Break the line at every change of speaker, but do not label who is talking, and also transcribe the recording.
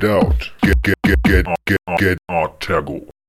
Get out. Get get get get get, get out, Artego.